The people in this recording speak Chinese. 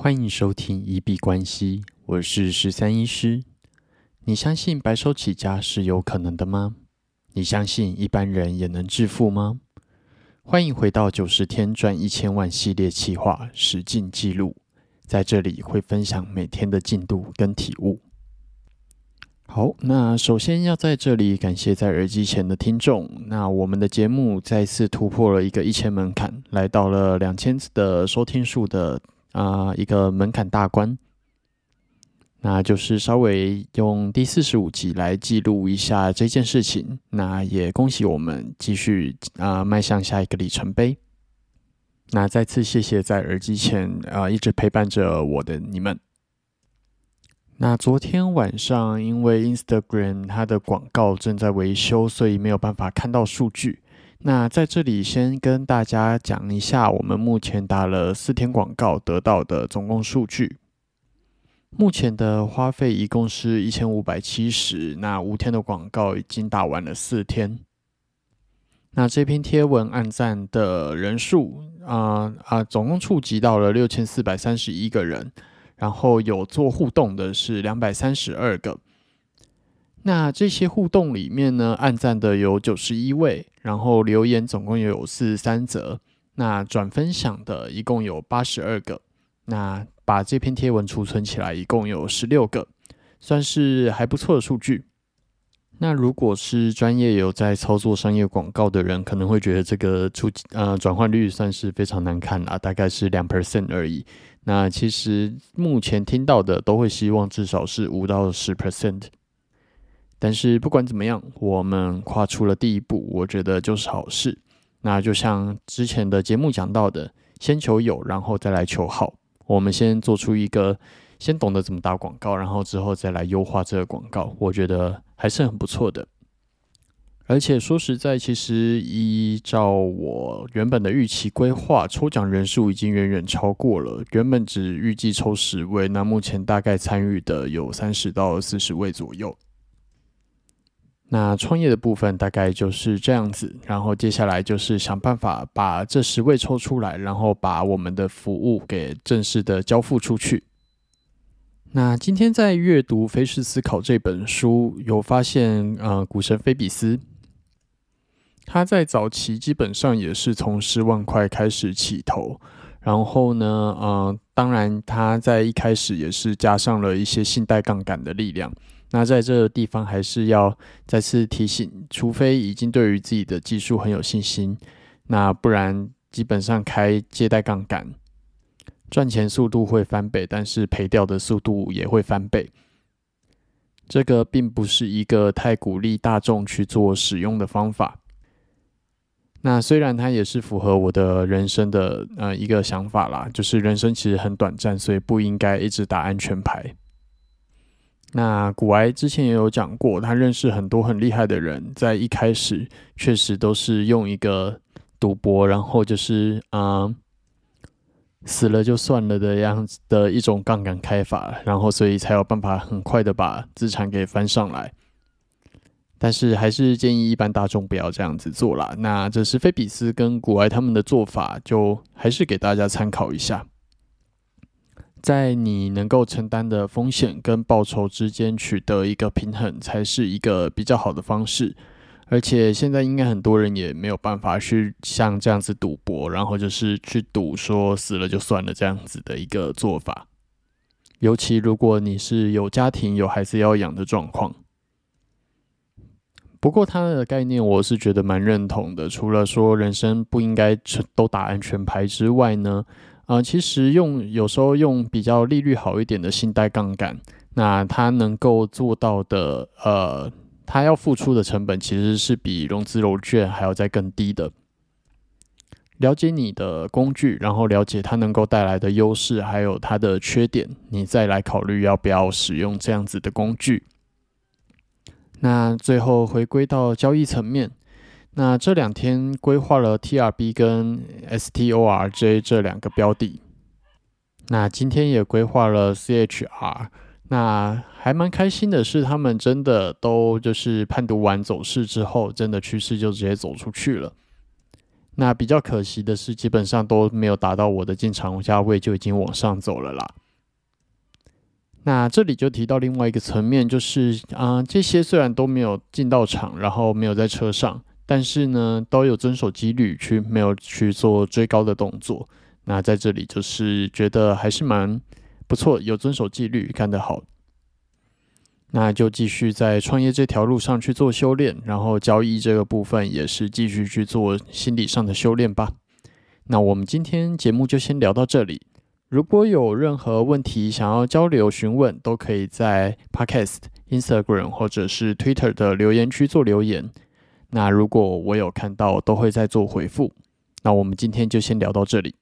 欢迎收听一币关系，我是十三医师。你相信白手起家是有可能的吗？你相信一般人也能致富吗？欢迎回到九十天赚一千万系列企划实进记录，在这里会分享每天的进度跟体悟。好，那首先要在这里感谢在耳机前的听众。那我们的节目再次突破了一个一千门槛，来到了两千次的收听数的。啊，一个门槛大关，那就是稍微用第四十五集来记录一下这件事情。那也恭喜我们继续啊迈向下一个里程碑。那再次谢谢在耳机前啊一直陪伴着我的你们。那昨天晚上因为 Instagram 它的广告正在维修，所以没有办法看到数据。那在这里先跟大家讲一下，我们目前打了四天广告得到的总共数据。目前的花费一共是一千五百七十。那五天的广告已经打完了四天。那这篇贴文按赞的人数啊啊，总共触及到了六千四百三十一个人，然后有做互动的是两百三十二个。那这些互动里面呢，按赞的有九十一位，然后留言总共有四十三则，那转分享的一共有八十二个，那把这篇贴文储存起来一共有十六个，算是还不错的数据。那如果是专业有在操作商业广告的人，可能会觉得这个出呃转换率算是非常难看啦，大概是两 percent 而已。那其实目前听到的都会希望至少是五到十 percent。但是不管怎么样，我们跨出了第一步，我觉得就是好事。那就像之前的节目讲到的，先求有，然后再来求好。我们先做出一个，先懂得怎么打广告，然后之后再来优化这个广告，我觉得还是很不错的。而且说实在，其实依照我原本的预期规划，抽奖人数已经远远超过了。原本只预计抽十位，那目前大概参与的有三十到四十位左右。那创业的部分大概就是这样子，然后接下来就是想办法把这十位抽出来，然后把我们的服务给正式的交付出去。那今天在阅读《非是思考》这本书，有发现，呃，股神菲比斯，他在早期基本上也是从十万块开始起头，然后呢，呃，当然他在一开始也是加上了一些信贷杠杆的力量。那在这个地方还是要再次提醒，除非已经对于自己的技术很有信心，那不然基本上开借贷杠杆，赚钱速度会翻倍，但是赔掉的速度也会翻倍。这个并不是一个太鼓励大众去做使用的方法。那虽然它也是符合我的人生的呃一个想法啦，就是人生其实很短暂，所以不应该一直打安全牌。那古埃之前也有讲过，他认识很多很厉害的人，在一开始确实都是用一个赌博，然后就是啊死了就算了的样子的一种杠杆开法，然后所以才有办法很快的把资产给翻上来。但是还是建议一般大众不要这样子做啦。那这是菲比斯跟古埃他们的做法，就还是给大家参考一下。在你能够承担的风险跟报酬之间取得一个平衡，才是一个比较好的方式。而且现在应该很多人也没有办法去像这样子赌博，然后就是去赌说死了就算了这样子的一个做法。尤其如果你是有家庭有孩子要养的状况。不过他的概念我是觉得蛮认同的，除了说人生不应该都打安全牌之外呢。啊，其实用有时候用比较利率好一点的信贷杠杆，那它能够做到的，呃，它要付出的成本其实是比融资融券还要再更低的。了解你的工具，然后了解它能够带来的优势，还有它的缺点，你再来考虑要不要使用这样子的工具。那最后回归到交易层面。那这两天规划了 TRB 跟 STORJ 这两个标的，那今天也规划了 CHR。那还蛮开心的是，他们真的都就是判读完走势之后，真的趋势就直接走出去了。那比较可惜的是，基本上都没有达到我的进场价位，就已经往上走了啦。那这里就提到另外一个层面，就是啊，这些虽然都没有进到场，然后没有在车上，但是呢，都有遵守纪律，去没有去做追高的动作。那在这里就是觉得还是蛮不错，有遵守纪律，干得好。那就继续在创业这条路上去做修炼，然后交易这个部分也是继续去做心理上的修炼吧。那我们今天节目就先聊到这里。如果有任何问题想要交流询问，都可以在 Podcast、Instagram 或者是 Twitter 的留言区做留言。那如果我有看到，都会再做回复。那我们今天就先聊到这里。